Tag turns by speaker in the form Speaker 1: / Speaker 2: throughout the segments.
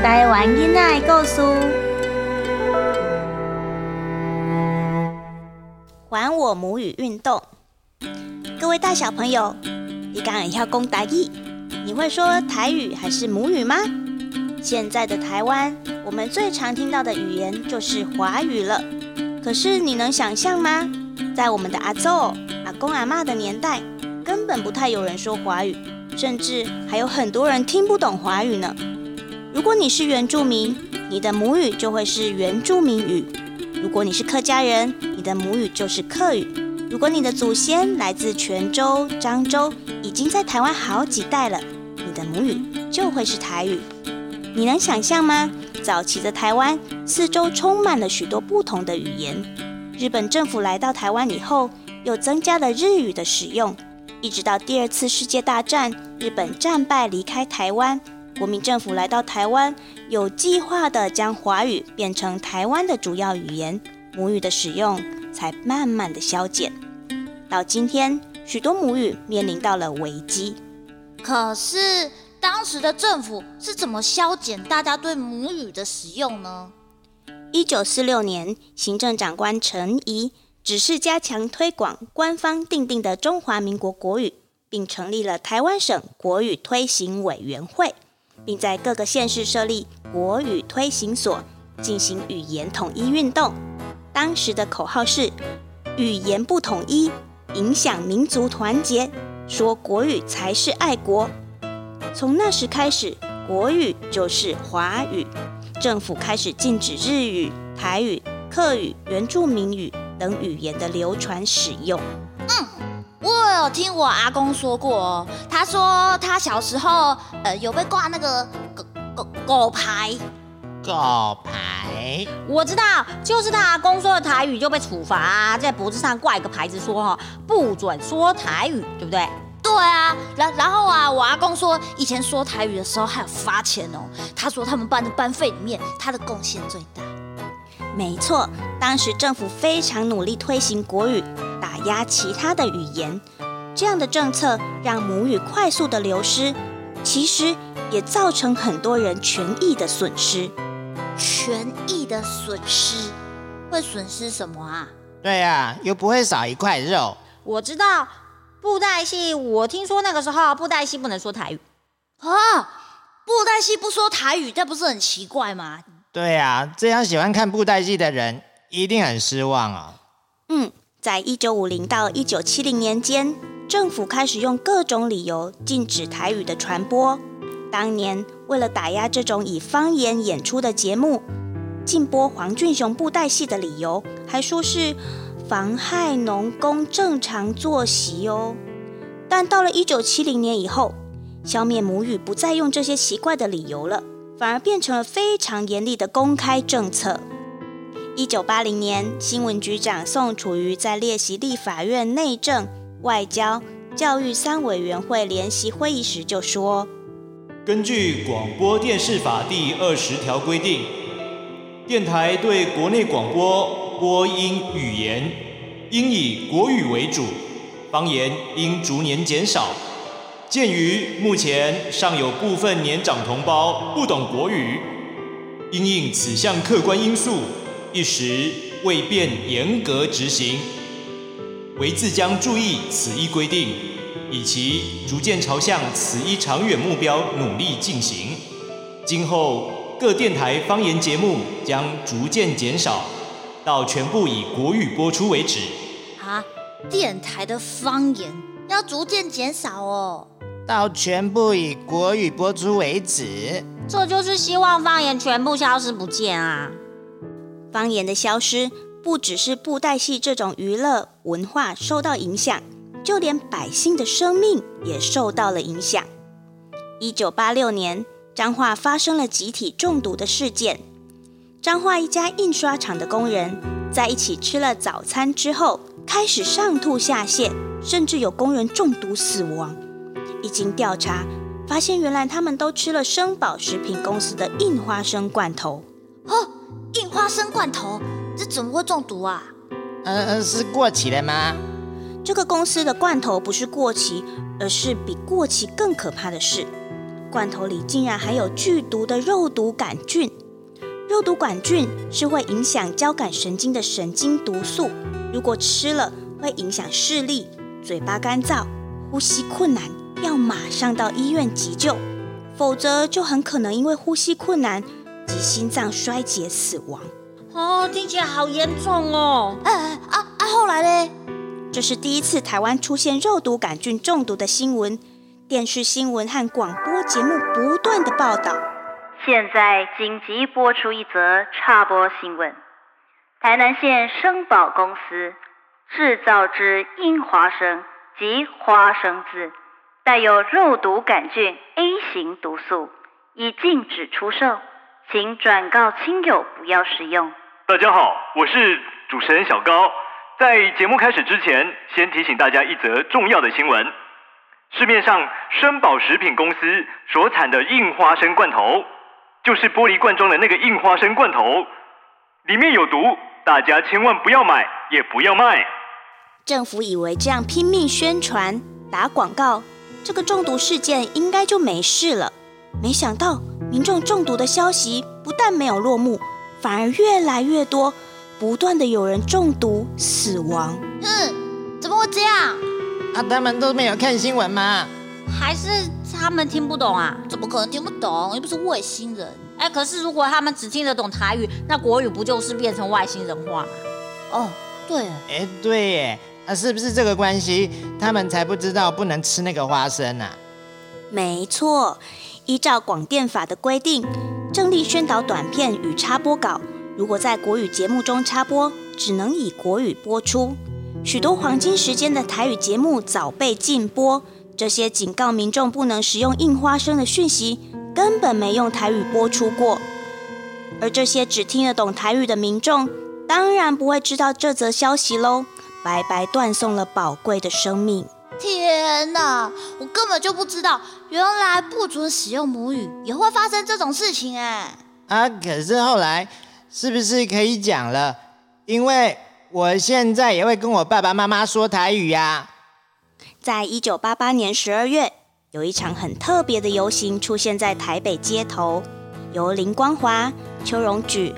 Speaker 1: 台湾囡仔的故事，还我母语运动。各位大小朋友，你敢要讲台语，你会说台语还是母语吗？现在的台湾，我们最常听到的语言就是华语了。可是你能想象吗？在我们的阿祖、阿公、阿妈的年代，根本不太有人说华语，甚至还有很多人听不懂华语呢。如果你是原住民，你的母语就会是原住民语；如果你是客家人，你的母语就是客语；如果你的祖先来自泉州、漳州，已经在台湾好几代了，你的母语就会是台语。你能想象吗？早期的台湾四周充满了许多不同的语言。日本政府来到台湾以后，又增加了日语的使用。一直到第二次世界大战，日本战败离开台湾，国民政府来到台湾，有计划的将华语变成台湾的主要语言，母语的使用才慢慢的消减。到今天，许多母语面临到了危机。
Speaker 2: 可是。当时的政府是怎么消减大家对母语的使用呢？
Speaker 1: 一九四六年，行政长官陈仪指示加强推广官方定定的中华民国国语，并成立了台湾省国语推行委员会，并在各个县市设立国语推行所，进行语言统一运动。当时的口号是“语言不统一，影响民族团结，说国语才是爱国”。从那时开始，国语就是华语。政府开始禁止日语、台语、客语、原住民语等语言的流传使用。
Speaker 2: 嗯，有听我阿公说过哦，他说他小时候呃有被挂那个狗狗狗牌。
Speaker 3: 狗牌？
Speaker 4: 我知道，就是他阿公说的台语就被处罚，在脖子上挂一个牌子，说哈不准说台语，对不对？
Speaker 2: 对啊，然然后啊，我阿公说以前说台语的时候还有发钱哦。他说他们班的班费里面，他的贡献最大。
Speaker 1: 没错，当时政府非常努力推行国语，打压其他的语言。这样的政策让母语快速的流失，其实也造成很多人权益的损失。
Speaker 2: 权益的损失会损失什么啊？
Speaker 3: 对呀，又不会少一块肉。
Speaker 4: 我知道。布袋戏，我听说那个时候布袋戏不能说台语
Speaker 2: 啊！布袋戏不说台语，这不是很奇怪吗？
Speaker 3: 对啊，这样喜欢看布袋戏的人一定很失望啊。
Speaker 1: 嗯，在一九五零到一九七零年间，政府开始用各种理由禁止台语的传播。当年为了打压这种以方言演出的节目，禁播黄俊雄布袋戏的理由还说是。妨害农工正常作息哦，但到了一九七零年以后，消灭母语不再用这些奇怪的理由了，反而变成了非常严厉的公开政策。一九八零年，新闻局长宋楚瑜在列席立法院内政、外交、教育三委员会联席会议时就说：“
Speaker 5: 根据广播电视法第二十条规定，电台对国内广播。”播音语言应以国语为主，方言应逐年减少。鉴于目前尚有部分年长同胞不懂国语，因应此项客观因素，一时未便严格执行，唯自将注意此一规定，以其逐渐朝向此一长远目标努力进行。今后各电台方言节目将逐渐减少。到全部以国语播出为止。
Speaker 2: 啊，电台的方言要逐渐减少哦。
Speaker 3: 到全部以国语播出为止，
Speaker 4: 这就是希望方言全部消失不见啊。
Speaker 1: 方言的消失，不只是布袋戏这种娱乐文化受到影响，就连百姓的生命也受到了影响。一九八六年，彰化发生了集体中毒的事件。彰化一家印刷厂的工人在一起吃了早餐之后，开始上吐下泻，甚至有工人中毒死亡。一经调查，发现原来他们都吃了生宝食品公司的印花生罐头。
Speaker 2: 哦，印花生罐头，这怎么会中毒啊？
Speaker 3: 嗯嗯，是过期了吗？
Speaker 1: 这个公司的罐头不是过期，而是比过期更可怕的是，罐头里竟然还有剧毒的肉毒杆菌。肉毒杆菌是会影响交感神经的神经毒素，如果吃了会影响视力、嘴巴干燥、呼吸困难，要马上到医院急救，否则就很可能因为呼吸困难及心脏衰竭死亡。
Speaker 4: 哦，听起来好严重哦。
Speaker 2: 哎哎啊啊！后来嘞？
Speaker 1: 这是第一次台湾出现肉毒杆菌中毒的新闻，电视新闻和广播节目不断的报道。
Speaker 6: 现在紧急播出一则插播新闻：台南县生宝公司制造之樱花生及花生籽带有肉毒杆菌 A 型毒素，已禁止出售，请转告亲友不要食用。
Speaker 5: 大家好，我是主持人小高。在节目开始之前，先提醒大家一则重要的新闻：市面上生宝食品公司所产的硬花生罐头。就是玻璃罐装的那个硬花生罐头，里面有毒，大家千万不要买，也不要卖。
Speaker 1: 政府以为这样拼命宣传、打广告，这个中毒事件应该就没事了。没想到，民众中毒的消息不但没有落幕，反而越来越多，不断的有人中毒死亡。
Speaker 2: 哼，怎么会这样？
Speaker 3: 啊，他们都没有看新闻吗？
Speaker 4: 还是他们听不懂啊？
Speaker 2: 怎么可能听不懂？又不是外星人。
Speaker 4: 哎，可是如果他们只听得懂台语，那国语不就是变成外星人话吗？
Speaker 2: 哦，对。
Speaker 3: 哎，对耶，啊，是不是这个关系，他们才不知道不能吃那个花生啊？
Speaker 1: 没错，依照广电法的规定，正力宣导短片与插播稿，如果在国语节目中插播，只能以国语播出。许多黄金时间的台语节目早被禁播。这些警告民众不能食用硬花生的讯息，根本没用台语播出过。而这些只听得懂台语的民众，当然不会知道这则消息喽，白白断送了宝贵的生命。
Speaker 2: 天哪，我根本就不知道，原来不准使用母语也会发生这种事情哎！
Speaker 3: 啊，可是后来是不是可以讲了？因为我现在也会跟我爸爸妈妈说台语呀。
Speaker 1: 在一九八八年十二月，有一场很特别的游行出现在台北街头，由林光华、邱荣举、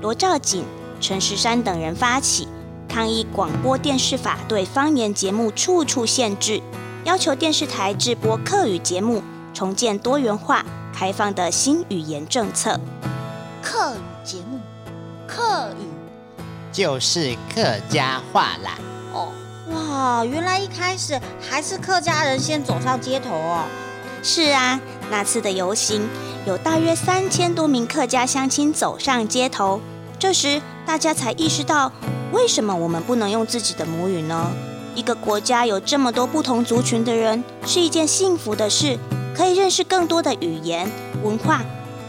Speaker 1: 罗兆锦、陈石山等人发起，抗议广播电视法对方言节目处处限制，要求电视台制播客语节目，重建多元化、开放的新语言政策。
Speaker 2: 客语节目，客语
Speaker 3: 就是客家话啦。哦。
Speaker 4: 哇，原来一开始还是客家人先走上街头哦。
Speaker 1: 是啊，那次的游行有大约三千多名客家乡亲走上街头。这时大家才意识到，为什么我们不能用自己的母语呢？一个国家有这么多不同族群的人，是一件幸福的事，可以认识更多的语言文化。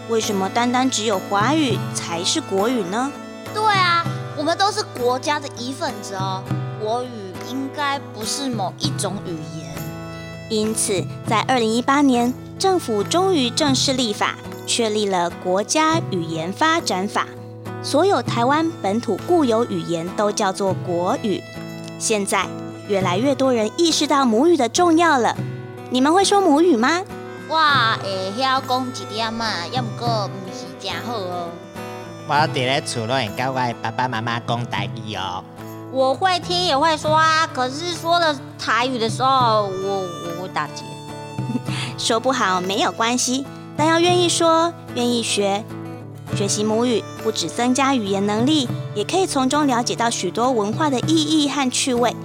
Speaker 1: 为什么单单只有华语才是国语呢？
Speaker 2: 对啊，我们都是国家的一份子哦，国语。应该不是某一种语言，
Speaker 1: 因此在二零一八年，政府终于正式立法，确立了《国家语言发展法》，所有台湾本土固有语言都叫做国语。现在越来越多人意识到母语的重要了。你们会说母语吗？
Speaker 2: 我会晓讲一点嘛，要不过唔是真好哦。
Speaker 3: 我伫咧厝内跟我爸爸妈妈讲台语哦。
Speaker 4: 我会听也会说啊，可是说了台语的时候，我我会打结。
Speaker 1: 说不好没有关系，但要愿意说，愿意学。学习母语不止增加语言能力，也可以从中了解到许多文化的意义和趣味。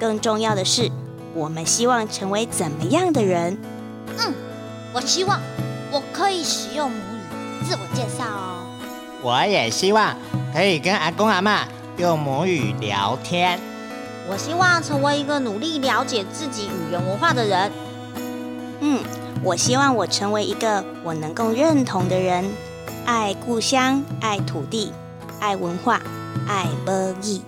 Speaker 1: 更重要的是，我们希望成为怎么样的人？
Speaker 2: 嗯，我希望我可以使用母语自我介绍哦。
Speaker 3: 我也希望可以跟阿公阿妈。用母语聊天。
Speaker 4: 我希望成为一个努力了解自己语言文化的人。
Speaker 1: 嗯，我希望我成为一个我能够认同的人，爱故乡，爱土地，爱文化，爱母语。